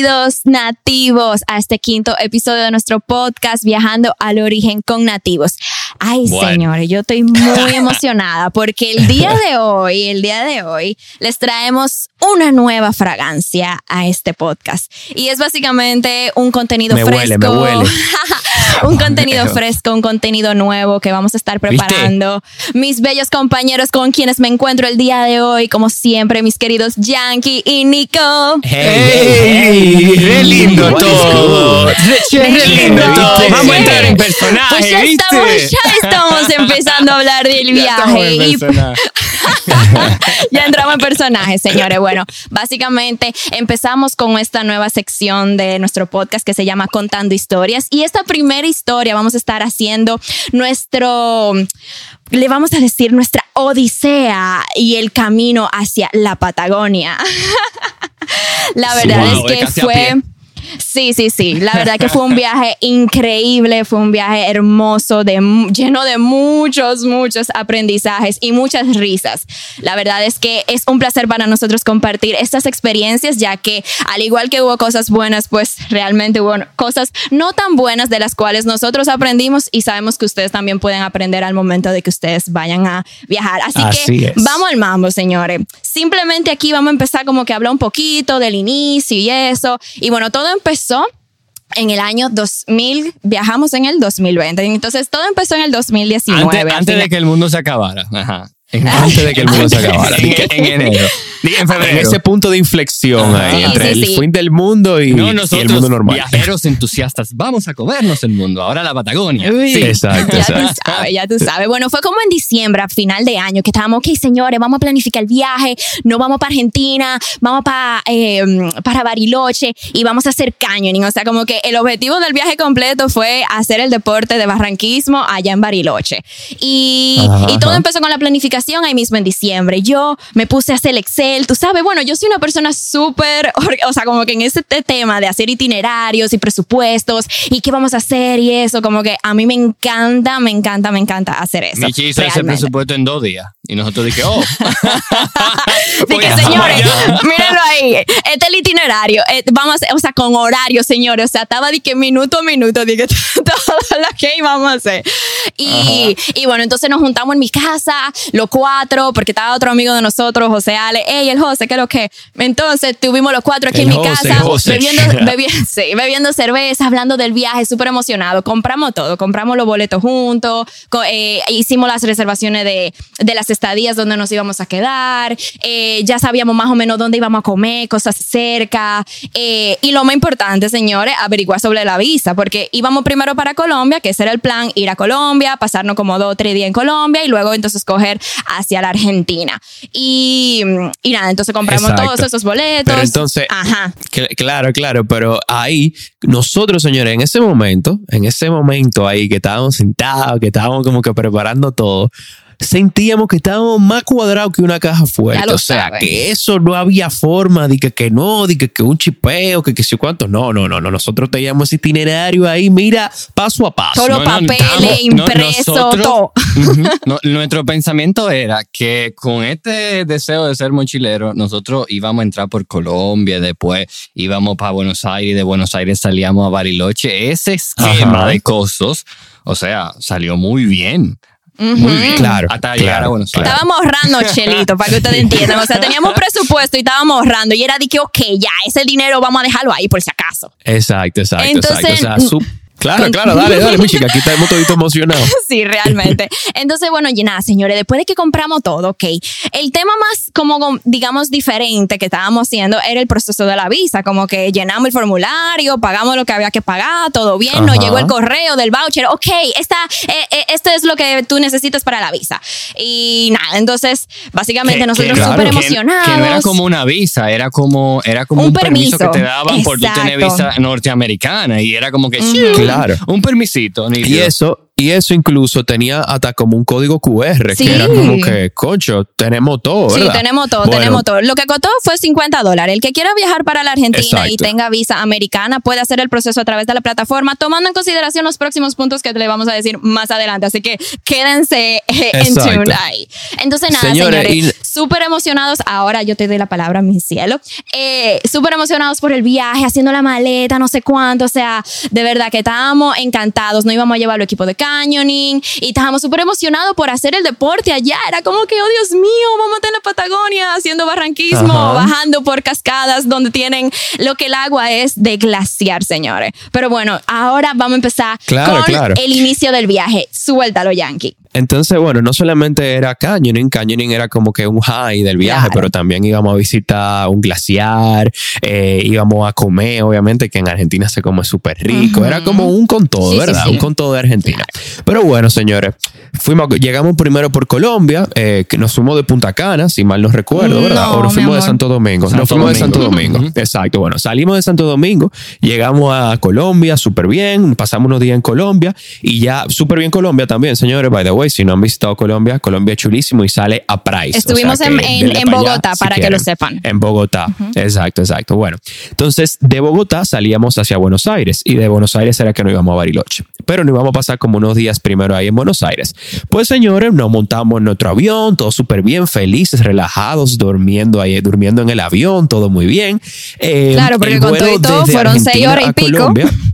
Queridos nativos, a este quinto episodio de nuestro podcast Viajando al Origen con Nativos. Ay, señores, yo estoy muy emocionada porque el día de hoy, el día de hoy, les traemos una nueva fragancia a este podcast. Y es básicamente un contenido me fresco. Huele, me huele. un contenido fresco, un contenido nuevo que vamos a estar preparando. Mis bellos compañeros con quienes me encuentro el día de hoy, como siempre, mis queridos Yankee y Nico. ¡Hey! ¡Qué lindo todo! ¡Qué lindo todo! Vamos a entrar en personaje, Pues ya ¿viste? estamos, ya estamos empezando a hablar del Ya estamos viaje. ya entramos en personaje, señores. Bueno, básicamente empezamos con esta nueva sección de nuestro podcast que se llama Contando Historias. Y esta primera historia vamos a estar haciendo nuestro, le vamos a decir, nuestra odisea y el camino hacia la Patagonia. la verdad Wow, es que fue... Sí, sí, sí. La verdad que fue un viaje increíble, fue un viaje hermoso, de, lleno de muchos, muchos aprendizajes y muchas risas. La verdad es que es un placer para nosotros compartir estas experiencias, ya que al igual que hubo cosas buenas, pues realmente hubo cosas no tan buenas de las cuales nosotros aprendimos y sabemos que ustedes también pueden aprender al momento de que ustedes vayan a viajar. Así, Así que es. vamos al mambo, señores. Simplemente aquí vamos a empezar como que hablar un poquito del inicio y eso. Y bueno, todo empezó en el año 2000, viajamos en el 2020. Entonces todo empezó en el 2019. Antes, de que el mundo se acabara. Ajá. Antes de que el mundo se acabara. En, en enero. En febrero. En ese punto de inflexión Ajá. ahí, Sí, entre sí, el sí. fin del mundo y, no, y el mundo normal. viajeros entusiastas, vamos a comernos el mundo. Ahora la Patagonia. Uy, Sí. Exacto, Ya tú sabes, ya tú sabes. Bueno, fue como en diciembre, a final de año, que estábamos, ok, señores, vamos a planificar el viaje, no vamos para Argentina, vamos para, eh, para Bariloche y vamos a hacer cañoning. O sea, como que el objetivo del viaje completo fue hacer el deporte de barranquismo allá en Bariloche. Y, Ajá, y todo ajá. empezó con la planificación ahí mismo en diciembre. Yo me puse a hacer el Excel, tú sabes, bueno, yo soy una persona súper, o sea, como que en ese te- tema de hacer itinerarios y presupuestos y qué vamos a hacer y eso, como que a mí me encanta, me encanta, me encanta hacer eso. Michi hizo ese presupuesto en dos días. Y nosotros dije, oh. Pues, señores, mírenlo ahí. Este es el itinerario. Eh, vamos, o sea, con horario, señores. O sea, estaba de que minuto a minuto, que todo lo que íbamos a hacer. Y, y bueno, entonces nos juntamos en mi casa, los cuatro, porque estaba otro amigo de nosotros, José Ale. Ey, el José, ¿qué es lo que? Entonces tuvimos los cuatro aquí El en mi casa, José. bebiendo, bebi- sí, bebiendo cerveza, hablando del viaje, súper emocionado. Compramos todo, compramos los boletos juntos, eh, hicimos las reservaciones de, de las estadías donde nos íbamos a quedar, eh, ya sabíamos más o menos dónde íbamos a comer, cosas cerca. eh, y lo más importante, señores, averiguar sobre la visa, porque íbamos primero para Colombia, que ese era el plan, ir a Colombia, pasarnos como dos o tres días en Colombia y luego entonces coger hacia la Argentina. Y, y nada, entonces compramos Exacto. todos esos boletos. Pero entonces, Ajá. Cl- Claro, claro, pero ahí nosotros, señores, en ese momento, en ese momento ahí que estábamos sentados, que estábamos como que preparando todo, sentíamos que estábamos más cuadrados que una caja fuerte. O sea, sabes. que eso no había forma de que, que no, de que, que un chipeo, que que sé cuánto. No, no, no, no. Nosotros teníamos ese itinerario ahí, mira, paso a paso. No, no, papeles no, nosotros- todo. Ujú. No, nuestro pensamiento era que con este deseo de ser mochilero, nosotros íbamos a entrar por Colombia, después íbamos para Buenos Aires, de Buenos Aires salíamos a Bariloche. Ese esquema Ajá. de costos, o sea, salió muy bien. Muy bien. Claro, Hasta llegar claro, a Buenos Aires. Estábamos ahorrando, Chelito, para que ustedes entiendan. O sea, teníamos presupuesto y estábamos ahorrando. Y era de que, ok, ya, ese dinero vamos a dejarlo ahí por si acaso. Exacto, exacto, Entonces, exacto. O sea, su- claro, con- claro, dale, dale, mi chica, aquí estamos todos emocionados. Sí, realmente. Entonces, bueno, y nada, señores, después de que compramos todo, ok, el tema más, como, digamos, diferente que estábamos haciendo era el proceso de la visa, como que llenamos el formulario, pagamos lo que había que pagar, todo bien, nos Ajá. llegó el correo del voucher, ok, esta, eh, eh, esto es lo que tú necesitas para la visa. Y nada, entonces, básicamente Que- nosotros que- súper emocionados. Que no era como una visa, era como, era como Un un, permiso, permiso. que te daban por tú tener visa norteamericana y era como que sí, Claro. un permisito. Y nítido. eso, Y eso incluso tenía hasta como un código QR, Sí. que era como que, concho, tenemos todo, Sí, ¿verdad? tenemos todo, Bueno, tenemos todo. Lo que costó fue 50 dólares. El que quiera viajar para la Argentina y Exacto. tenga visa americana puede hacer el proceso a través de la plataforma, tomando en consideración los próximos puntos que le vamos a decir más adelante. Así que quédense eh, en Exacto. tune ahí. Entonces, nada, Señores, señores, y- súper emocionados. Ahora yo te doy la palabra, mi cielo. Eh, súper emocionados por el viaje, haciendo la maleta, no sé cuánto. O sea, de verdad que estábamos encantados. No íbamos a llevar el equipo de canyoning y estábamos súper emocionados por hacer el deporte allá. Era como que, oh Dios mío, vamos a estar en la Patagonia haciendo barranquismo, Ajá. bajando por cascadas donde tienen lo que el agua es de glaciar, señores. Pero bueno, ahora vamos a empezar Claro, con claro. el inicio del viaje. Suéltalo, Yankee. Entonces, bueno, no solamente era canyoning, canyoning era como que un high del viaje, Claro. pero también íbamos a visitar un glaciar, eh, íbamos a comer, obviamente, que en Argentina se come súper rico. Ujú. Era como un con todo, Sí, sí, ¿verdad? sí. Un con todo de Argentina. Pero bueno, señores, fuimos, llegamos primero por Colombia, eh, que nos fuimos de Punta Cana, si mal no recuerdo, ¿verdad? No, o nos fuimos de. Santo Domingo. Santo nos fuimos de Domingo. Santo Domingo. Ujú. Exacto. Bueno, salimos de Santo Domingo, llegamos a Colombia súper bien, pasamos unos días en Colombia y ya súper bien Colombia también, señores. By the way, si no han visitado Colombia, Colombia es chulísimo y sale a Price. Estuvimos O sea en- en- allá Bogotá, para que lo sepan. En Bogotá. Exacto, exacto. Bueno, entonces de Bogotá salíamos hacia Buenos Aires y de Buenos Aires era que nos íbamos a Bariloche. Pero nos íbamos a pasar como unos días primero ahí en Buenos Aires. Pues señores, nos montamos en nuestro avión, todo súper bien, felices, relajados, durmiendo ahí, durmiendo en el avión, todo muy bien. Eh, Claro, porque con todo y todo fueron seis horas y pico. Colombia,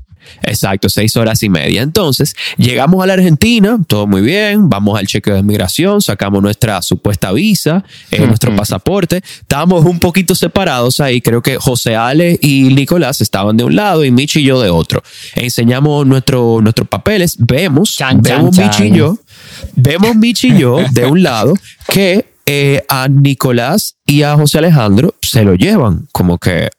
Exacto, seis horas y media. Entonces, llegamos a la Argentina, todo muy bien, vamos al chequeo de migración, sacamos nuestra supuesta visa, eh, nuestro pasaporte. Estábamos un poquito separados ahí, creo que José Ale y Nicolás estaban de un lado y Michi y yo de otro. Enseñamos nuestro, nuestros papeles, vemos, Chan, chan, vemos Michi chan. y yo, vemos Michi y yo de un lado que eh, a Nicolás y a José Alejandro se lo llevan, como que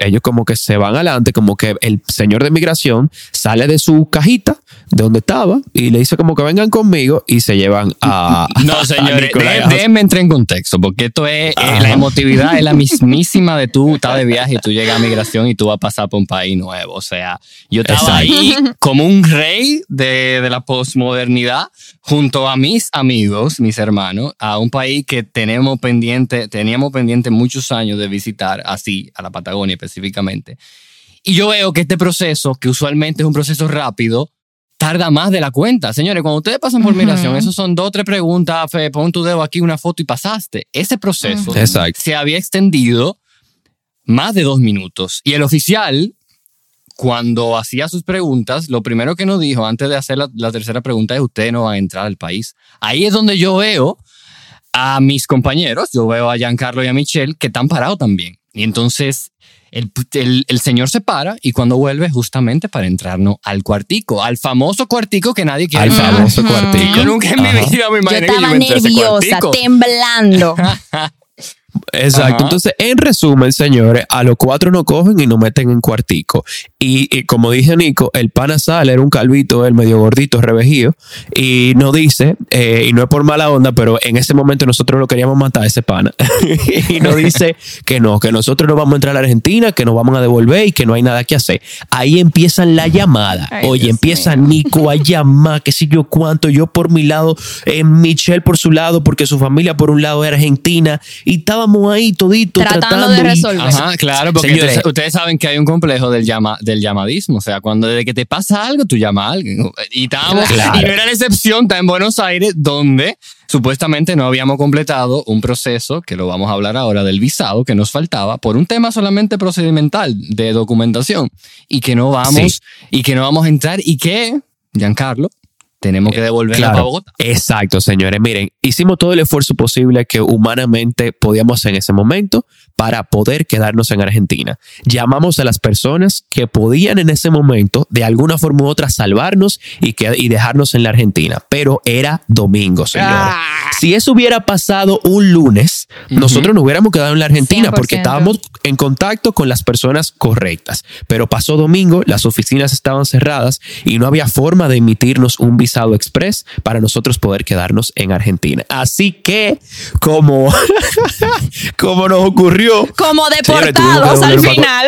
ellos como que se van adelante, como que el señor de migración sale de su cajita de donde estaba y le dice como que vengan conmigo y se llevan a... No, señores, déjenme entrar en contexto, porque esto es, eh, la emotividad es la mismísima de tú estás de viaje y tú llegas a migración y tú vas a pasar por un país nuevo. O sea, yo estaba Exacto. ahí como un rey de, de la posmodernidad junto a mis amigos, mis hermanos, a un país que tenemos pendiente, teníamos pendiente muchos años de visitar, así, a la Patagonia específicamente. Y yo veo que este proceso, que usualmente es un proceso rápido, tarda más de la cuenta. Señores, cuando ustedes pasan por Ujú. migración, esos son dos o tres preguntas, fe, pon tu dedo aquí, una foto y pasaste. Ese proceso Ujú. Exacto. se había extendido más de dos minutos. Y el oficial, cuando hacía sus preguntas, lo primero que nos dijo antes de hacer la, la tercera pregunta es, usted no va a entrar al país. Ahí es donde yo veo a mis compañeros, yo veo a Giancarlo y a Michelle, que están parados también. Y entonces el, el- el señor se para y cuando vuelve justamente para entrarnos al cuartico, al famoso cuartico que nadie quiere Al famoso cuartico. Yo nunca en mi vida me imaginé que estaba nerviosa, temblando. Exacto. Ajá. Entonces, en resumen, señores, a los cuatro nos cogen y nos meten en cuartico. Y, y como dice Nico, el pana sale, era un calvito, el medio gordito, revejío, y nos dice, eh, y no es por mala onda, pero en ese momento nosotros lo queríamos matar a ese pana. y nos dice que no, que nosotros no vamos a entrar a la Argentina, que nos vamos a devolver y que no hay nada que hacer. Ahí empiezan la llamada. Ay, Oye, Dios empieza mío. Nico a llamar, que sé yo cuánto, yo por mi lado, eh, Michelle por su lado, porque su familia por un lado era argentina, y estábamos ahí Tratando tratando, de y- resolver. Ajá, claro, porque Señores. ustedes, ustedes saben que hay un complejo del, llama, del llamadismo. O sea, cuando desde que te pasa algo, tú llamas a alguien. Y, estábamos, Claro. y no era la excepción, está en Buenos Aires, donde supuestamente no habíamos completado un proceso, que lo vamos a hablar ahora, del visado que nos faltaba por un tema solamente procedimental de documentación. Y que no vamos, y que no vamos a entrar, y que, Giancarlo, tenemos que devolverla Claro. para Bogotá. Exacto, señores. Miren, hicimos todo el esfuerzo posible que humanamente podíamos en ese momento para poder quedarnos en Argentina. Llamamos a las personas que podían en ese momento, de alguna forma u otra, salvarnos y, que, y dejarnos en la Argentina. Pero era domingo, señores. Ah. Si eso hubiera pasado un lunes, nosotros nos hubiéramos quedado en la Argentina 100%. porque estábamos en contacto con las personas correctas. Pero pasó domingo, las oficinas estaban cerradas y no había forma de emitirnos un visado express para nosotros poder quedarnos en Argentina. Así que, como, como nos ocurrió como deportados al final.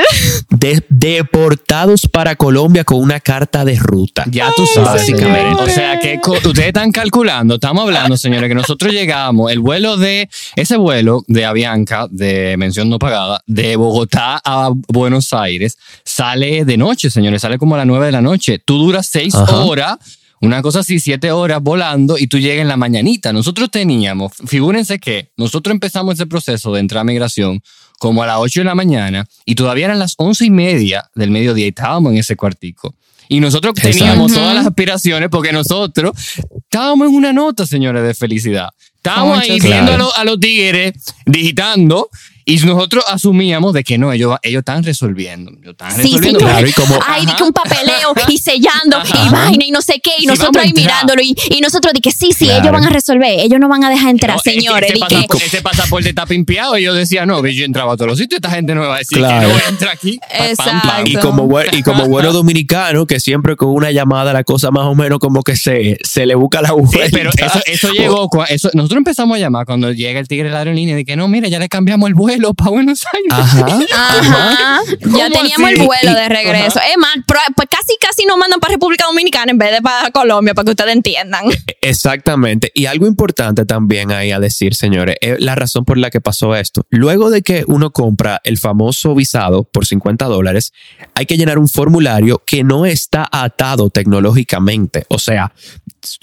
De- deportados para Colombia con una carta de ruta. Ya tú Ay, sabes. básicamente. O sea que ustedes están calculando, estamos hablando, señores, que nosotros llegamos, el vuelo de, ese vuelo de Avianca, de mención no pagada, de Bogotá a Buenos Aires, sale de noche, señores, sale como a las 9 de la noche. Tú duras seis Ajá. horas. Una cosa así, siete horas volando y tú llegas en la mañanita. Nosotros teníamos, figúrense que nosotros empezamos ese proceso de entrar a migración como a las 8 de la mañana y todavía eran las once y media del mediodía y estábamos en ese cuartico. Y nosotros teníamos Exacto. todas las aspiraciones porque nosotros estábamos en una nota, señores, de felicidad. Estábamos ahí viendo a, los, a los tigres digitando y nosotros asumíamos de que no, ellos, ellos están resolviendo. Ellos están Sí, resolviendo. señor. Claro, y como- Ay, Ajá. que un papeleo y sellando y Ajá. vaina y no sé qué. Y Sí, nosotros a ahí entrar. mirándolo. Y, y nosotros di que sí, sí, Claro. ellos van a resolver. Ellos no van a dejar entrar, No, señores. Ese, pasaporte, ese pasaporte está pimpeado y yo decía, no, yo entraba a todos los sitios, esta gente no me va a decir Claro. que no entra aquí. Pa- pam, Exacto. pam. Y como, y como bueno dominicano, que siempre con una llamada la cosa más o menos como que se, se le busca la Sí, vuelta. pero eso, eso llegó, eso, nosotros empezamos a llamar cuando llega el tigre de la aerolínea y que no, mira, ya le cambiamos el vuelo para Buenos Aires. Ajá. Ajá. Ya ¿Cómo teníamos así? el vuelo de regreso. Es más, pues casi casi nos mandan para República Dominicana en vez de para Colombia, para que ustedes entiendan. Exactamente. Y algo importante también ahí a decir, señores, es la razón por la que pasó esto. Luego de que uno compra el famoso visado por 50 dólares, hay que llenar un formulario que no está atado tecnológicamente. O sea,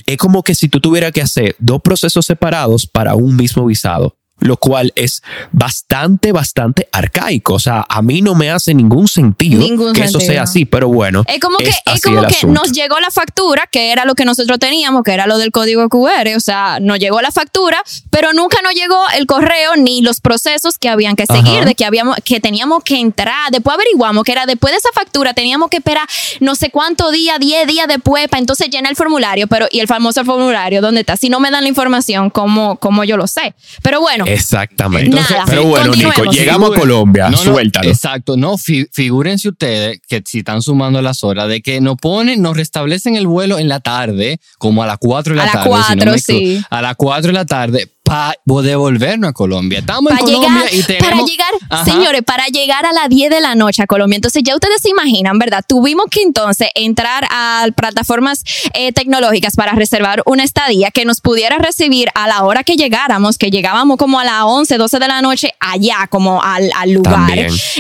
es como que si tú tuvieras que hacer dos procesos separados para un mismo visado. Lo cual es bastante, bastante arcaico. O sea, a mí no me hace ningún sentido Ningún que eso sea así, pero bueno. Es como que, es como que nos llegó la factura, que era lo que nosotros teníamos, que era lo del código QR. O sea, nos llegó la factura, pero nunca nos llegó el correo ni los procesos que habían que seguir, Ajá. de que habíamos, que teníamos que entrar. Después averiguamos que era después de esa factura, teníamos que esperar no sé cuánto día, 10 días después, para entonces llenar el formulario. Pero, y el famoso formulario, ¿dónde está? Si no me dan la información, ¿cómo, cómo yo lo sé? Pero bueno. Exactamente. Nada. pero bueno, Nico, llegamos a Colombia. No, no, Suéltalo. exacto, no, fi- figúrense ustedes que si están sumando las horas de que nos ponen, nos restablecen el vuelo en la tarde, como a las 4 de la A las tarde. si no cuatro, me equivoco, sí. A las 4 de la tarde para devolvernos a Colombia. Estamos en para Colombia llegar, y tenemos. para llegar, Ajá. señores, para llegar a las 10 de la noche a Colombia. Entonces ya ustedes se imaginan, ¿verdad? Tuvimos que entonces entrar a plataformas eh, tecnológicas para reservar una estadía que nos pudiera recibir a la hora que llegáramos, que llegábamos como a las 11, 12 de la noche allá, como al, al lugar.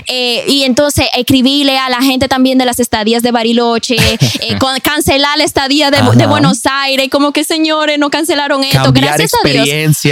Eh, y entonces escribirle a la gente también de las estadías de Bariloche, eh, con- cancelar la estadía de. Buenos Aires, como que señores, no cancelaron esto. Cambiar Gracias a Dios.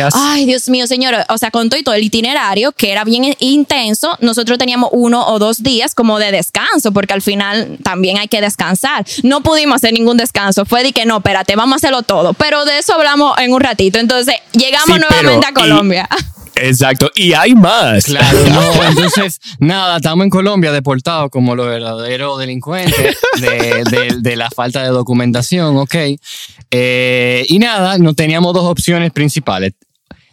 Experiencias. Ay, Dios mío, señor. O sea, con todo y todo el itinerario, que era bien intenso, nosotros teníamos uno o dos días como de descanso, porque al final también hay que descansar. No pudimos hacer ningún descanso. Fue de que no, espérate, vamos a hacerlo todo. Pero de eso hablamos en un ratito. Entonces, llegamos Sí, nuevamente pero- a Colombia. Exacto. Y hay más. Claro, no, entonces, nada, estamos en Colombia deportados como los verdaderos delincuentes de, de- de la falta de documentación, ok. Eh, y nada, no teníamos dos opciones principales.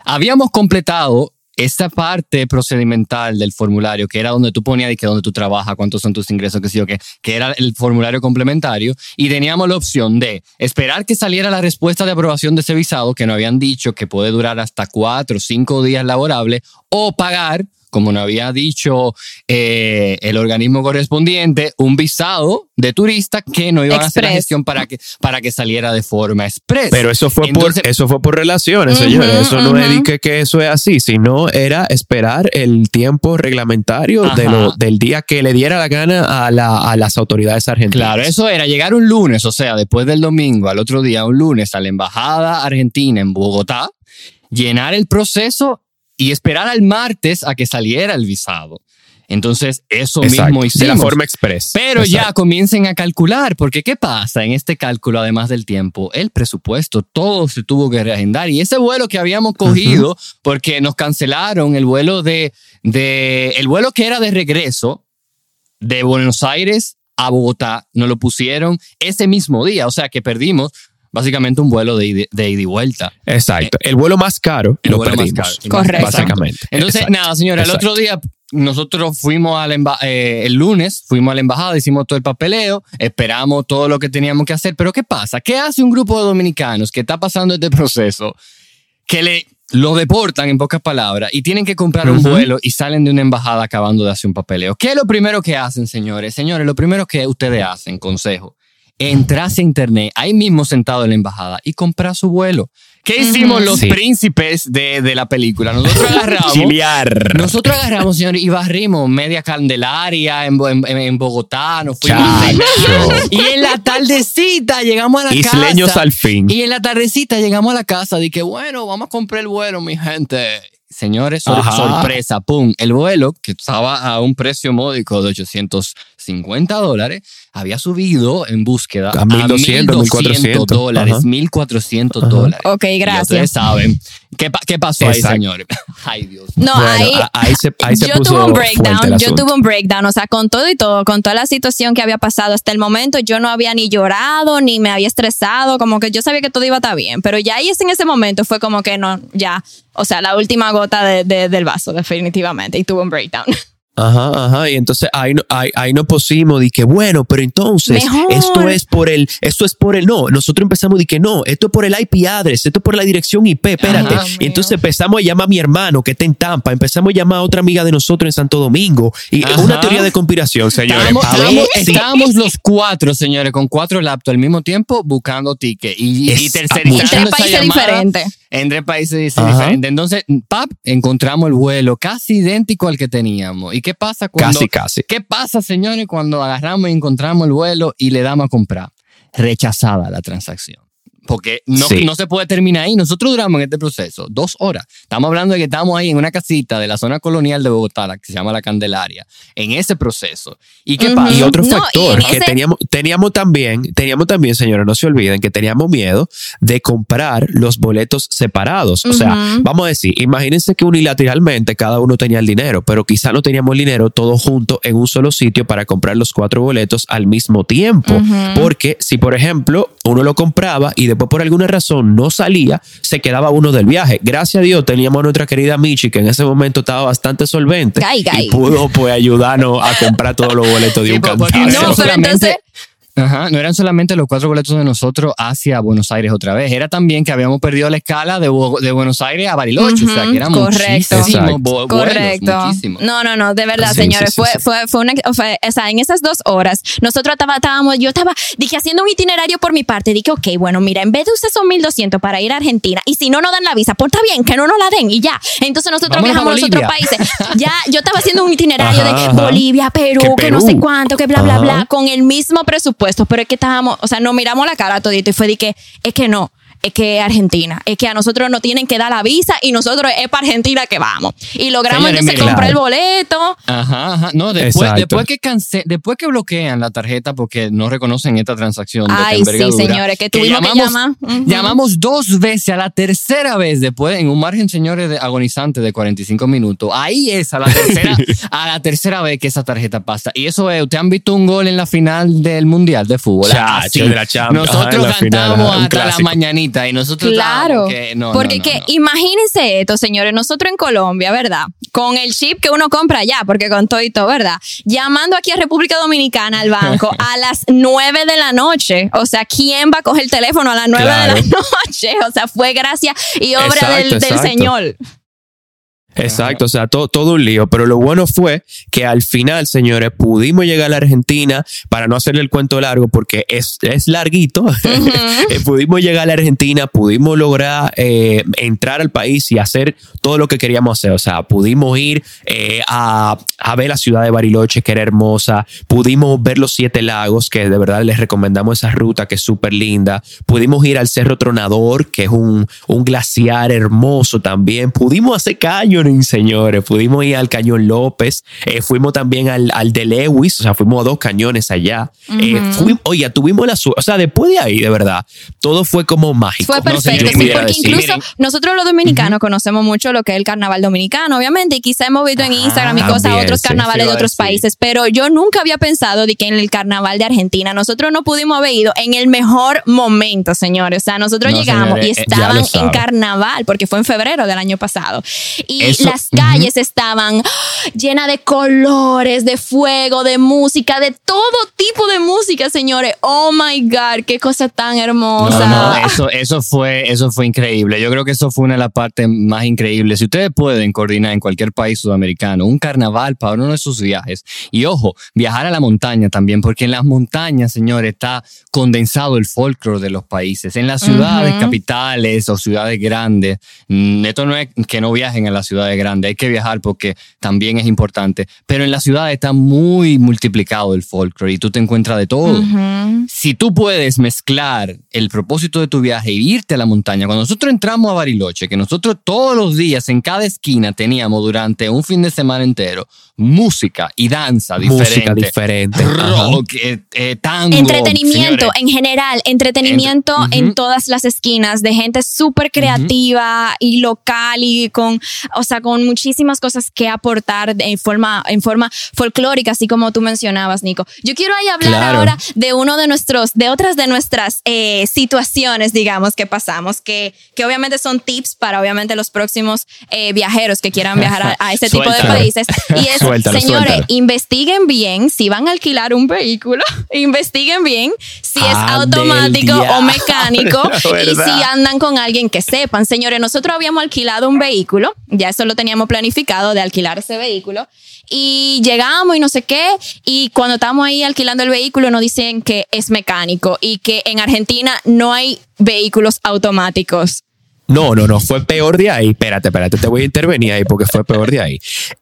Habíamos completado esta parte procedimental del formulario, que era donde tú ponías de que donde tú trabajas, cuántos son tus ingresos, que sí o qué, que era el formulario complementario, y teníamos la opción de esperar que saliera la respuesta de aprobación de ese visado, que nos habían dicho que puede durar hasta cuatro o cinco días laborables, o pagar, como nos había dicho eh, el organismo correspondiente, un visado de turista que no iban a hacer la gestión para que, para que saliera de forma express. Pero eso fue Entonces- por eso fue por relaciones, señores. Eso no es que, que eso es así, sino era esperar el tiempo reglamentario de lo- del día que le diera la gana a, la- a las autoridades argentinas. Claro, eso era llegar un lunes, o sea, después del domingo, al otro día, un lunes, a la embajada argentina en Bogotá, llenar el proceso y esperar al martes a que saliera el visado. Entonces, eso Exacto, mismo de hicimos. la forma express. Pero ya comiencen a calcular, porque ¿qué pasa en este cálculo, además del tiempo? El presupuesto, todo se tuvo que reagendar. Y ese vuelo que habíamos cogido, porque nos cancelaron el vuelo de, de, el vuelo que era de regreso de Buenos Aires a Bogotá, nos lo pusieron ese mismo día. O sea que perdimos básicamente un vuelo de, ida- de ida y vuelta. Exacto. El vuelo más caro El lo vuelo más caro. Correcto. Básicamente. Entonces, Exacto. nada, señora, el otro día nosotros fuimos a la eh, el lunes, fuimos a la embajada, hicimos todo el papeleo, esperamos todo lo que teníamos que hacer, pero ¿qué pasa? ¿Qué hace un grupo de dominicanos que está pasando este proceso? Que le lo deportan en pocas palabras y tienen que comprar un vuelo y salen de una embajada acabando de hacer un papeleo. ¿Qué es lo primero que hacen, señores? Señores, lo primero que ustedes hacen, consejo, entrarse a internet ahí mismo sentado en la embajada y comprar su vuelo. ¿Qué hicimos los Sí. príncipes de, de la película? Nosotros agarramos... Chilear. Nosotros agarramos, señores, y barrimos media Candelaria en, en- en Bogotá, nos fuimos a. Y en la tardecita llegamos a la Isleños casa. al fin. Y en la tardecita llegamos a la casa. Dije, bueno, vamos a comprar el vuelo, mi gente. Señores, sor- Ajá. sorpresa, pum. El vuelo, que estaba a un precio módico de 850 dólares, había subido en búsqueda A 1200, 1400. dólares, Ajá. 1400 Ajá. dólares. Ok, Y gracias. ustedes saben. ¿Qué, pa- qué pasó ahí, señores? Ay, Dios. No, Bueno, ahí, a- ahí se, ahí se yo puso tuve un breakdown, yo tuve un breakdown, o sea, con todo y todo, con toda la situación que había pasado hasta el momento, yo no había ni llorado, ni me había estresado, como que yo sabía que todo iba a estar bien, pero ya ahí es en ese momento fue como que no, ya, o sea, la última gota de- de- del vaso, definitivamente, y tuve un breakdown. Ajá, ajá. Y entonces ahí, no- ahí, ahí nos pusimos de que, bueno, pero entonces Mejor. esto es por el, esto es por el, no, nosotros empezamos de que no, esto es por el IP address, esto es por la dirección IP, espérate. Ajá, y entonces empezamos a llamar a mi hermano que está en Tampa, empezamos a llamar a otra amiga de nosotros en Santo Domingo. Y es Ajá. una teoría de conspiración, señores. Estábamos, estábamos- los cuatro, señores, con cuatro laptops al mismo tiempo buscando ticket y, y Y tercerizando tres países diferentes. En tres países Ajá. diferentes. Entonces, pap, encontramos el vuelo casi idéntico al que teníamos. ¿Y qué pasa cuando... Casi, casi. ¿Qué pasa, señores, cuando agarramos y encontramos el vuelo y le damos a comprar? Rechazada la transacción. Porque no, Sí. no se puede terminar ahí. Nosotros duramos en este proceso dos horas. Estamos hablando de que estamos ahí en una casita de la zona colonial de Bogotá, la que se llama La Candelaria, en ese proceso. ¿Y qué pasa? Y otro No, factor y que ese- teníamos, teníamos también, teníamos también, señores, no se olviden que teníamos miedo de comprar los boletos separados. O sea, vamos a decir, imagínense que unilateralmente cada uno tenía el dinero, pero quizá no teníamos el dinero todos juntos en un solo sitio para comprar los cuatro boletos al mismo tiempo. Porque si, por ejemplo, uno lo compraba y después por alguna razón no salía, se quedaba uno del viaje. Gracias a Dios teníamos a nuestra querida Michi, que en ese momento estaba bastante solvente Gay, gay. y pudo pues ayudarnos a comprar todos los boletos de Sí, un cantazo. no, No, pero solamente- entonces- Ajá, no eran solamente los cuatro boletos de nosotros hacia Buenos Aires otra vez, era también que habíamos perdido la escala de, Bo- de Buenos Aires a Bariloche, o sea, que eran correcto. muchísimos vuelos, Correcto. muchísimos. No, no, no, de verdad, Sí, señores, sí, sí, fue, sí. fue, fue una, fue- o sea, en esas dos horas, nosotros estaba- estábamos, yo estaba, dije, haciendo un itinerario por mi parte, dije, ok, bueno, mira, en vez de usted son 1200 para ir a Argentina, y si no nos dan la visa, pues está bien, que no nos la den, y ya. Entonces nosotros Vámonos viajamos a los otros países. Ya, yo estaba haciendo un itinerario Ajá, de ajá. Bolivia, Perú, Que que, no sé cuánto, que bla, bla, Ajá. bla, con el mismo presupuesto, pero es que estábamos, o sea, nos miramos la cara todito y fue de que, es que no. Es que es Argentina, es que a nosotros nos tienen que dar la visa y nosotros es para Argentina que vamos. Y logramos Señores, entonces comprar el boleto. Ajá, ajá. No, después, que cance- después que bloquean la tarjeta porque no reconocen esta transacción de Ay, esta sí, señores, que tuvimos que llamar. Ujú. Llamamos dos veces, a la tercera vez, después, en un margen, señores, de agonizante de 45 minutos. Ahí es a la tercera, a la tercera vez que esa tarjeta pasa. Y eso es, ¿ustedes han visto un gol en la final del Mundial de Fútbol? Chacho, de la Champions. Ajá, Nosotros en la final, cantamos ajá, un hasta la clásico. Y nosotros Claro, estábamos que no, porque no, no, que imagínense esto, señores, nosotros en Colombia, ¿verdad? Con el chip que uno compra allá, porque con todo y todo, ¿verdad? Llamando aquí a República Dominicana al banco a las 9 de la noche. O sea, ¿quién va a coger el teléfono a las 9 Claro. de la noche? O sea, fue gracia y obra Exacto, del, del exacto. Señor. Exacto, o sea, todo, todo un lío. Pero lo bueno fue que al final, señores, pudimos llegar a la Argentina para no hacerle el cuento largo porque es, es larguito. Eh, pudimos llegar a la Argentina, pudimos lograr eh, entrar al país y hacer todo lo que queríamos hacer. O sea, pudimos ir eh, a, a ver la ciudad de Bariloche, que era hermosa. Pudimos ver los siete lagos, que de verdad les recomendamos esa ruta, que es súper linda. Pudimos ir al Cerro Tronador, que es un, un glaciar hermoso también. Pudimos hacer canyoning, señores. Pudimos ir al Cañón López. Eh, fuimos también al, al de Lewis, o sea, fuimos a dos cañones allá. Eh, fuimos, oye, tuvimos la suerte. O sea, después de ahí, de verdad, todo fue como mágico. Fue No sé, perfecto, sí, porque decir, incluso miren. nosotros los dominicanos conocemos mucho lo que es el carnaval dominicano, obviamente, y quizá hemos visto en Ajá, Instagram y cosas también, otros carnavales sí, de otros países, pero yo nunca había pensado de que en el carnaval de Argentina nosotros no pudimos haber ido en el mejor momento, señores. O sea, nosotros No, llegamos señores, y eh, estaban en carnaval, porque fue en febrero del año pasado. Y Eso- las calles estaban llenas de colores, de fuego, de música, de todo tipo de música, señores. Oh my God, qué cosa tan hermosa. No, no, eso, eso, fue, eso fue increíble. Yo creo que eso fue una de las partes más increíbles. Si ustedes pueden coordinar en cualquier país sudamericano un carnaval para uno de sus viajes, y ojo, viajar a la montaña también, porque en las montañas, señores, está condensado el folclore de los países. En las ciudades capitales o ciudades grandes, mm, esto no es que no viajen a las ciudades grandes, hay que viajar porque también es importante, pero en las ciudades está muy multiplicado el folclore y tú te encuentras de todo. Si tú puedes mezclar el propósito de tu viaje e irte a la montaña, cuando nosotros entramos a Bariloche, que nosotros todos los días en cada esquina teníamos durante un fin de semana entero música y danza Música diferente. diferente. Ajá. Rock, eh, eh, tango. Entretenimiento señores. en general, entretenimiento Entre- en todas las esquinas de gente súper creativa y local y con, o sea, con muchísimas cosas que aportar de- en forma, en forma folclórica, así como tú mencionabas, Nico. Yo quiero ahí hablar Claro. ahora de uno de nuestros, de otras de nuestras eh, situaciones, digamos, que pasamos, que, que obviamente son tips para obviamente los próximos eh, viajeros que quieran viajar a, a ese tipo de países. Y es, Suéltalo, señores, suéltalo. investiguen bien si van a alquilar un vehículo, investiguen bien si es Ah, automático o mecánico y si andan con alguien que sepan. Señores, nosotros habíamos alquilado un vehículo, ya eso lo teníamos planificado de alquilar ese vehículo y llegamos y no sé qué y cuando estamos ahí alquilando el vehículo nos dicen que es mecánico y que en Argentina no hay vehículos automáticos. No, no, no, fue peor de ahí. Espérate, espérate, te voy a intervenir ahí porque fue peor de ahí.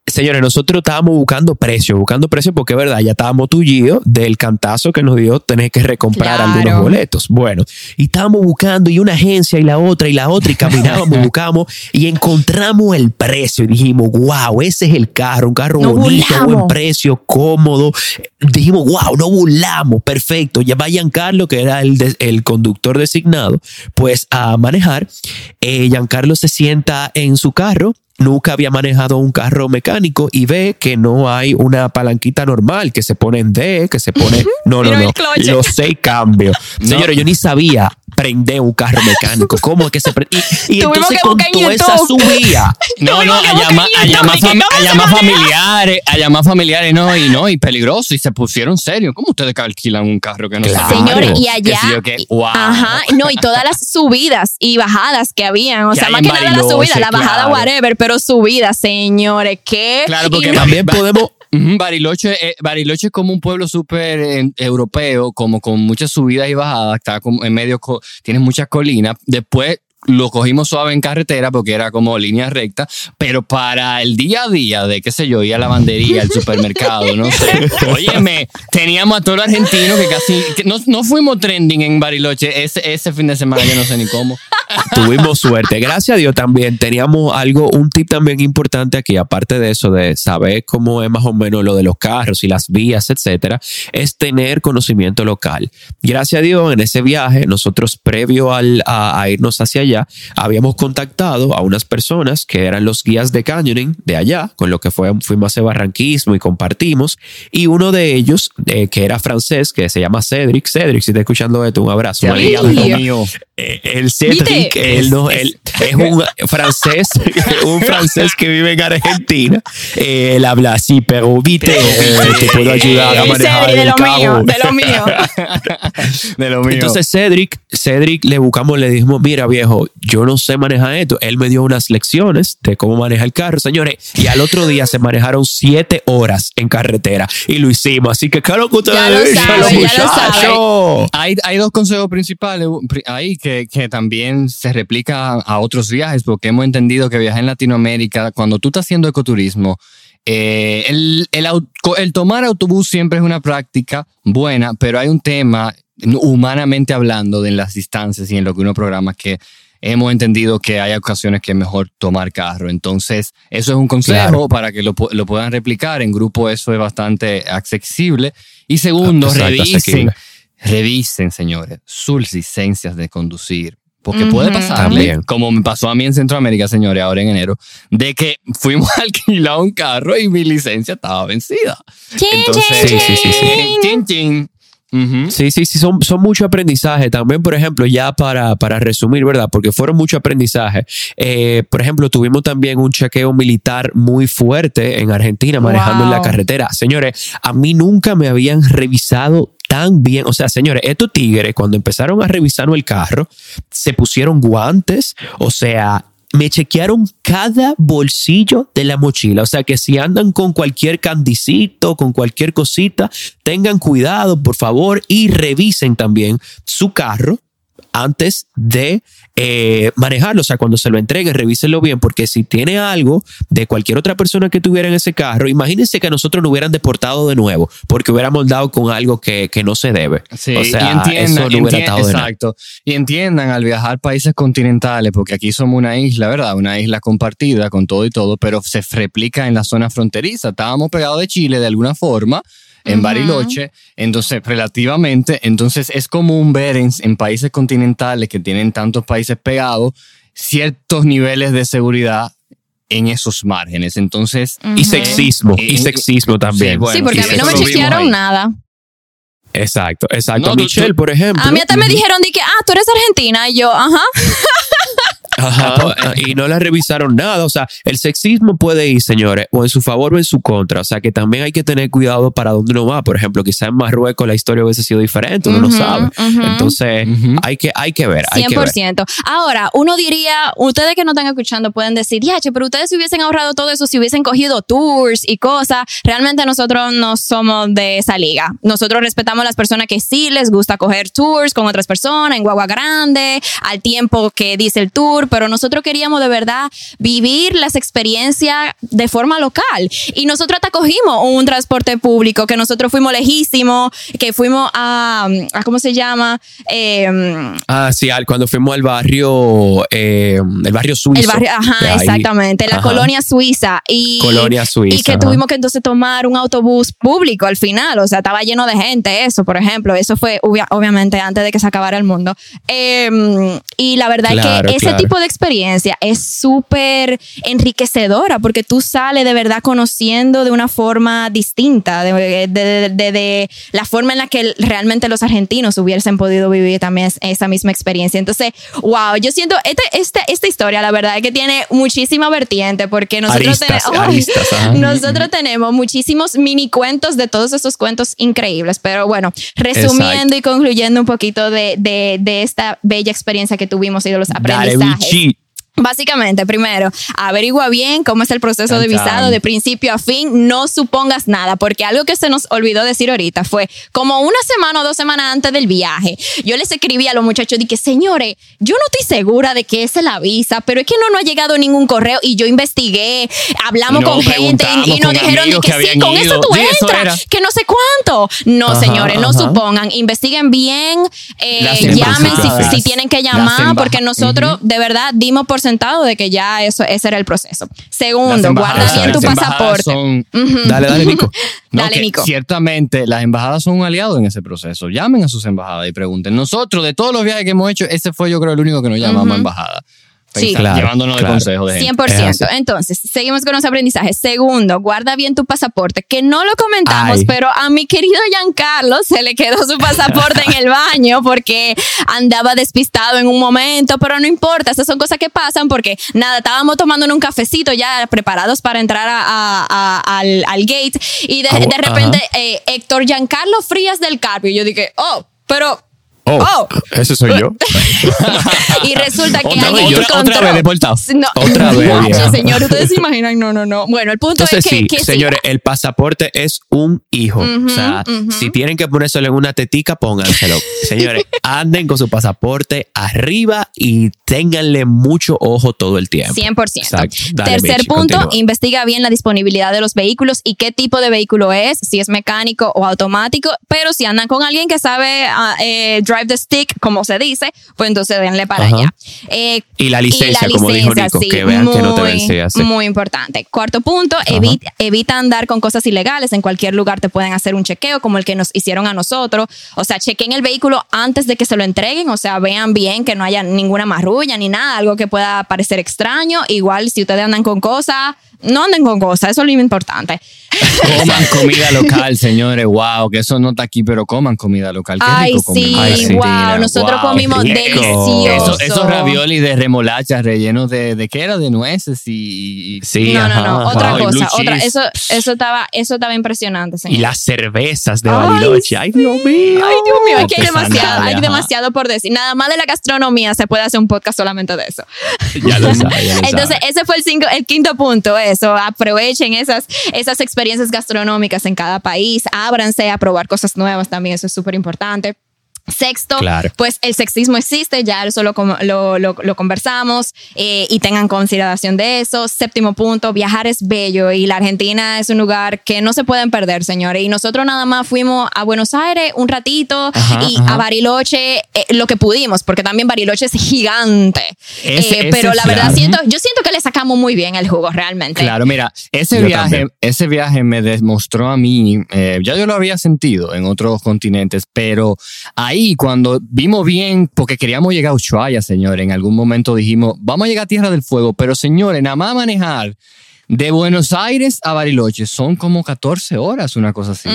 Señores, nosotros estábamos buscando precio, buscando precio porque es verdad, ya estábamos tullidos del cantazo que nos dio tener que recomprar Claro. algunos boletos. Bueno, y estábamos buscando y una agencia y la otra y la otra y caminábamos, buscamos y encontramos el precio y dijimos, wow, ese es el carro, un carro bonito, burlamos. buen precio, cómodo. Dijimos, wow, no burlamos, perfecto. Ya va Giancarlo, que era el, de- el conductor designado, pues a manejar. Eh, Giancarlo se sienta en su carro. Nunca había manejado un carro mecánico y ve que no hay una palanquita normal que se pone en D, que se pone. No, no, no. Los seis cambios. Señores, yo ni sabía prender un carro mecánico. ¿Cómo es que se prende? Y, entonces que con en toda esa subida. No, no, que a llamar, a llamar, que familiares, a llamar familiares, no, y no, y peligroso, y se pusieron serios. ¿Cómo ustedes que alquilan un carro que no Claro. Señores, y Que allá. que, wow. Ajá, no, y todas las subidas y bajadas que habían. O Que sea, más que nada la subida, la bajada, claro. whatever, pero subida, señores, ¿qué? Claro, porque También podemos. Ujú, Bariloche, eh, Bariloche es como un pueblo súper eh, europeo, como con muchas subidas y bajadas, está como en medio, co- tiene muchas colinas. Después lo cogimos suave en carretera porque era como línea recta, pero para el día a día de, qué sé yo, ir a la lavandería, al supermercado, no sé. Óyeme, teníamos a todo el argentino que casi, que no, no fuimos trending en Bariloche ese, ese fin de semana, yo no sé ni cómo. Tuvimos suerte. Gracias a Dios también teníamos algo, un tip también importante aquí, aparte de eso, de saber cómo es más o menos lo de los carros y las vías, etcétera, es tener conocimiento local. Gracias a Dios, en ese viaje, nosotros previo al, a, a irnos hacia allá, habíamos contactado a unas personas que eran los guías de canyoning de allá, con lo que fue, fuimos a hacer barranquismo y compartimos. Y uno de ellos, eh, que era francés, que se llama Cedric, Cedric, si está escuchando esto, un abrazo. Amigo Ey. mío. Eh, el Cedric, él, no, él es un francés, un francés que vive en Argentina. Eh, él habla así, pero viste, eh, te puedo ayudar a manejar Cedric, de el lo mío, carro. de lo mío. De lo mío. Entonces Cedric, Cedric le buscamos, le dijimos, mira viejo, yo no sé manejar esto. Él me dio unas lecciones de cómo manejar el carro, señores. Y al otro día se manejaron siete horas en carretera y lo hicimos. Así que claro que ustedes Ya lo sabe, ya lo sabe. Hay, hay dos consejos principales pri- ahí que, que también se replica a otros viajes, porque hemos entendido que viajar en Latinoamérica, cuando tú estás haciendo ecoturismo, eh, el, el, el tomar autobús siempre es una práctica buena, pero hay un tema, humanamente hablando, de las distancias y en lo que uno programa que hemos entendido que hay ocasiones que es mejor tomar carro. Entonces, eso es un consejo Claro. para que lo, lo puedan replicar. En grupo eso es bastante accesible. Y segundo, Exacto, revisen, asequible. Revisen, señores, sus licencias de conducir. Porque puede pasar, También. como me pasó a mí en Centroamérica, señores, ahora en enero, de que fuimos a alquilar un carro y mi licencia estaba vencida. Chin, Entonces, chin, Sí, sí, sí, sí. chin. Sí, sí, sí, son, son mucho aprendizaje. También, por ejemplo, ya para, para resumir, ¿verdad? Porque fueron mucho aprendizaje. Eh, por ejemplo, tuvimos también un chequeo militar muy fuerte en Argentina manejando en la carretera. Señores, a mí nunca me habían revisado tan bien. O sea, señores, estos tigres, cuando empezaron a revisarnos el carro, se pusieron guantes, o sea, me chequearon cada bolsillo de la mochila. O sea que si andan con cualquier candicito, con cualquier cosita, tengan cuidado, por favor, y revisen también su carro antes de eh, manejarlo. O sea, cuando se lo entreguen, revísenlo bien, porque si tiene algo de cualquier otra persona que tuviera en ese carro, imagínense que a nosotros nos hubieran deportado de nuevo, porque hubiéramos dado con algo que, que no se debe. Sí, o sea, y entiendan, eso no hubiera entien- estado de nada. exacto. Y entiendan al viajar países continentales, porque aquí somos una isla, ¿verdad? Una isla compartida con todo y todo, pero se replica en la zona fronteriza. Estábamos pegados de Chile de alguna forma. En. Bariloche, entonces relativamente, entonces es común ver en, en países continentales que tienen tantos países pegados ciertos niveles de seguridad en esos márgenes. Entonces, Y sexismo, Eh, y eh, sexismo también. sí, bueno, sí, porque a mí no me chequearon nada. Exacto, exacto. No, Michelle, tú- por ejemplo. A mí hasta me dijeron de que, ah, tú eres argentina. Y yo, ajá. Ajá, y no le revisaron nada. O sea, el sexismo puede ir, señores, o en su favor o en su contra. O sea, que también hay que tener cuidado para dónde uno va. Por ejemplo, quizá en Marruecos la historia hubiese sido diferente, uno no Ujú, sabe. ujú. Entonces, hay, que, hay que ver, hay que ver. 100%. Ahora, uno diría, ustedes que no están escuchando pueden decir, diache, pero ustedes se hubiesen ahorrado todo eso si hubiesen cogido tours y cosas. Realmente nosotros no somos de esa liga. Nosotros respetamos a las personas que sí les gusta coger tours con otras personas en Guagua Grande, al tiempo que dice el tour, pero nosotros queríamos de verdad vivir las experiencias de forma local. Y nosotros hasta cogimos un transporte público, que nosotros fuimos lejísimos, que fuimos a, a ¿cómo se llama? Eh, Ah, sí, al- cuando fuimos al barrio, eh, el barrio suizo. El barrio, ajá, exactamente, la Ajá. colonia suiza. Y, Colonia suiza, Y que ajá. tuvimos que entonces tomar un autobús público al final, o sea, estaba lleno de gente, eso, por ejemplo, eso fue obvia- obviamente antes de que se acabara el mundo. Eh, y la verdad es que ese claro. tipo de experiencia es súper enriquecedora porque tú sales de verdad conociendo de una forma distinta, de, de- de- de- la forma en la que realmente los argentinos hubiesen podido vivir también es- esa misma experiencia. Entonces, wow, yo siento, este, este- esta historia, la verdad es que tiene muchísima vertiente porque nosotros, Aristas, ¡Ay! aristas, nosotros tenemos muchísimos mini cuentos de todos esos cuentos increíbles. Pero bueno, resumiendo y concluyendo un poquito de, de- de esta bella experiencia que tuvimos y de los aprendizajes. cheat Básicamente, primero, averigua bien cómo es el proceso de Tan, visado de principio a fin. No supongas nada, porque algo que se nos olvidó decir ahorita fue como una semana o dos semanas antes del viaje. Yo les escribí a los muchachos, dije, señores, yo no estoy segura de que es la visa, pero es que no nos ha llegado ningún correo y yo investigué, hablamos no, con gente y, nos dijeron de que, que sí, con eso tú Sí, entras, que no sé cuánto. No, Ajá, señores, no supongan, investiguen bien, eh, llamen si, tienen que llamar, porque nosotros de verdad dimos por sentado de que ya eso, ese era el proceso. Segundo, guarda bien tu pasaporte. son-. Dale, dale, Nico. No, Dale, que Nico. Ciertamente, las embajadas son un aliado en ese proceso. Llamen a sus embajadas y pregunten. Nosotros, de todos los viajes que hemos hecho, ese fue yo creo el único que nos llamamos a embajada. Sí. Claro, llevándonos claro. de consejos de gente. 100%. Es así. Entonces, seguimos con los aprendizajes. Segundo, guarda bien tu pasaporte, que no lo comentamos, Ay. pero a mi querido Giancarlo se le quedó su pasaporte en el baño porque andaba despistado en un momento, pero no importa, esas son cosas que pasan porque nada, estábamos tomándonos un cafecito ya preparados para entrar a- a- a- al, al gate y de, Ah, de repente eh, Héctor Giancarlo Frías del Carpio. Y yo dije, oh, pero... Oh, Oh. ese soy yo. Y resulta que Otra alguien vez, otra- encontró. otra vez deportado. No, Otra vez, guacho, señor, ustedes se imaginan, no, no, no. Bueno, el punto Entonces, es que, sí, que sí. señores, el pasaporte es un hijo. o sea, si tienen que ponérselo en una tetica, pónganselo. señores, anden con su pasaporte arriba y ténganle mucho ojo todo el tiempo. 100%. Exacto. Dale, Tercer Michi, punto, continúa. investiga bien la disponibilidad de los vehículos y qué tipo de vehículo es, si es mecánico o automático, pero si andan con alguien que sabe ah, eh, drive the stick, como se dice, pues entonces denle para Ajá. allá. Eh, Y la licencia, y la como dijo licencia, Nico, sí, que vean que no te muy, vencía. sí. Muy importante. Cuarto punto, evita, evita andar con cosas ilegales. En cualquier lugar te pueden hacer un chequeo, como el que nos hicieron a nosotros. O sea, chequen el vehículo antes de que se lo entreguen. O sea, vean bien que no haya ninguna marrulla ni nada, algo que pueda parecer extraño. Igual, si ustedes andan con cosas, no anden con cosas, eso es lo importante. Coman comida local, señores. Wow, que eso no está aquí, pero coman comida local. Qué Ay, rico sí, comer. Ay, sí. wow, nosotros Wow, comimos delicioso. Eso- esos raviolis de remolacha rellenos de, de qué era, de nueces y, y- Sí, No, no, no, ajá, otra cosa, otra, eso, eso estaba, eso estaba impresionante, señor. Y las cervezas de Ay, Bariloche. Ay, Dios mío. Ay, Dios mío, aquí hay demasiado, hay demasiado por decir. Nada más de la gastronomía se puede hacer un podcast solamente de eso. Ya lo sabe, ya lo Entonces, sabe. ese fue el, cinco- el quinto punto, eso. Aprovechen esas, esas experiencias gastronómicas en cada país. Ábranse a probar cosas nuevas también, eso es súper importante. Sexto, Claro. pues el sexismo existe, ya eso lo, lo, lo- lo conversamos eh, y tengan consideración de eso. Séptimo punto, viajar es bello y la Argentina es un lugar que no se pueden perder, señores. Y nosotros nada más fuimos a Buenos Aires un ratito Ajá, y ajá. a Bariloche eh, lo que pudimos, porque también Bariloche es gigante. Ese- Eh, pero la verdad, siento, yo siento que le sacamos muy bien el jugo realmente. Claro, mira, ese Yo viaje, también. ese viaje me demostró a mí, eh, ya yo lo había sentido en otros continentes, pero ahí cuando vimos bien, porque queríamos llegar a Ushuaia, señores, en algún momento dijimos, vamos a llegar a Tierra del Fuego, pero señores, nada más manejar de Buenos Aires a Bariloche son como 14 horas, una cosa así.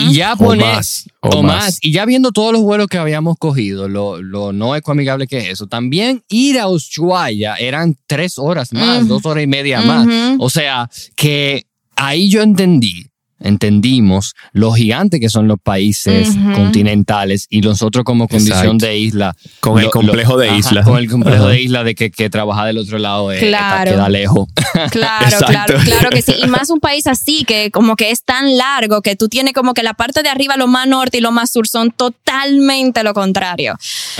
Y ya O más, o, o más. más. y ya viendo todos los vuelos que habíamos cogido, lo, lo no ecoamigable que es eso, también ir a Ushuaia eran tres horas más, dos horas y media más. O sea, que ahí yo entendí, entendimos lo gigante que son los países continentales y nosotros como condición Exacto. de isla. Con el lo- complejo de isla. Con el complejo de isla de que, que trabajar del otro lado es, Claro. queda lejos. Claro, claro, claro que sí. Y más un país así, que como que es tan largo, que tú tienes como que la parte de arriba, lo más norte y lo más sur son totalmente lo contrario.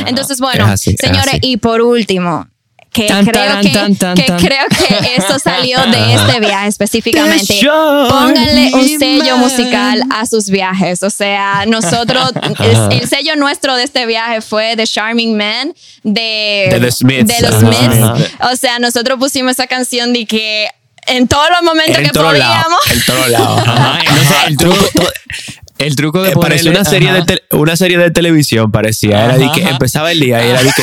Entonces, bueno, así, señores, y por último, que, Tan, creo, que, tan, tan, que tan. creo que eso salió de este viaje específicamente. Pónganle un sello man. musical a sus viajes. O sea, nosotros, el, el sello nuestro de este viaje fue The Charming Man de, De The Smiths. de los. Smiths. Ajá. O sea, nosotros pusimos esa canción de que en todos los momentos En que podíamos. En todos lados. Ajá, entonces el truco, el truco de eh, una serie de te, una serie de televisión parecía era de que empezaba el día y era de que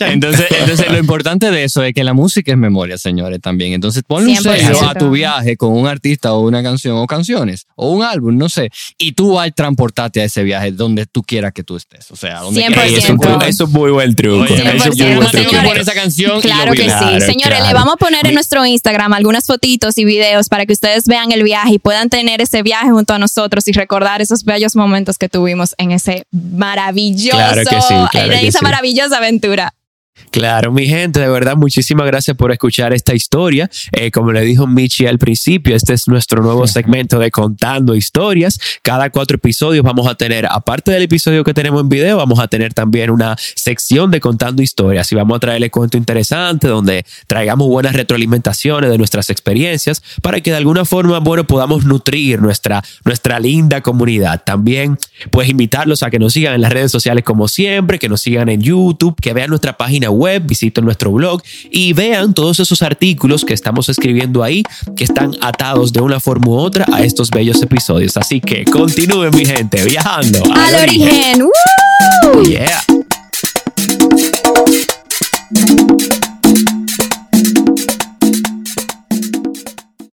entonces entonces lo importante de eso es que la música es memoria señores también. Entonces ponle un sello a tu viaje con un artista o una canción o canciones o un álbum no sé y tú vas a transportarte a ese viaje donde tú quieras que tú estés o sea donde Ey, eso, eso, es muy buen truco Oye, eso es muy buen truco. señores, esa canción claro que sí señores le vamos a poner en nuestro Instagram algunas fotitos y videos para que ustedes vean el viaje y puedan tener ese viaje junto a nosotros y recordar esos bellos momentos que tuvimos en ese maravilloso, Claro que sí, claro en que esa sí. maravillosa aventura. Claro, mi gente, de verdad, muchísimas gracias por escuchar esta historia. Eh, como le dijo Michi al principio, este es nuestro nuevo segmento de Contando Historias. Cada cuatro episodios vamos a tener, aparte del episodio que tenemos en video, vamos a tener también una sección de Contando Historias y vamos a traerle cuento interesante donde traigamos buenas retroalimentaciones de nuestras experiencias para que de alguna forma, bueno, podamos nutrir nuestra, nuestra linda comunidad. También, pues, invitarlos a que nos sigan en las redes sociales como siempre, que nos sigan en YouTube, que vean nuestra página web, visiten nuestro blog y vean todos esos artículos que estamos escribiendo ahí, que están atados de una forma u otra a estos bellos episodios. Así que continúen, mi gente, viajando al, origen.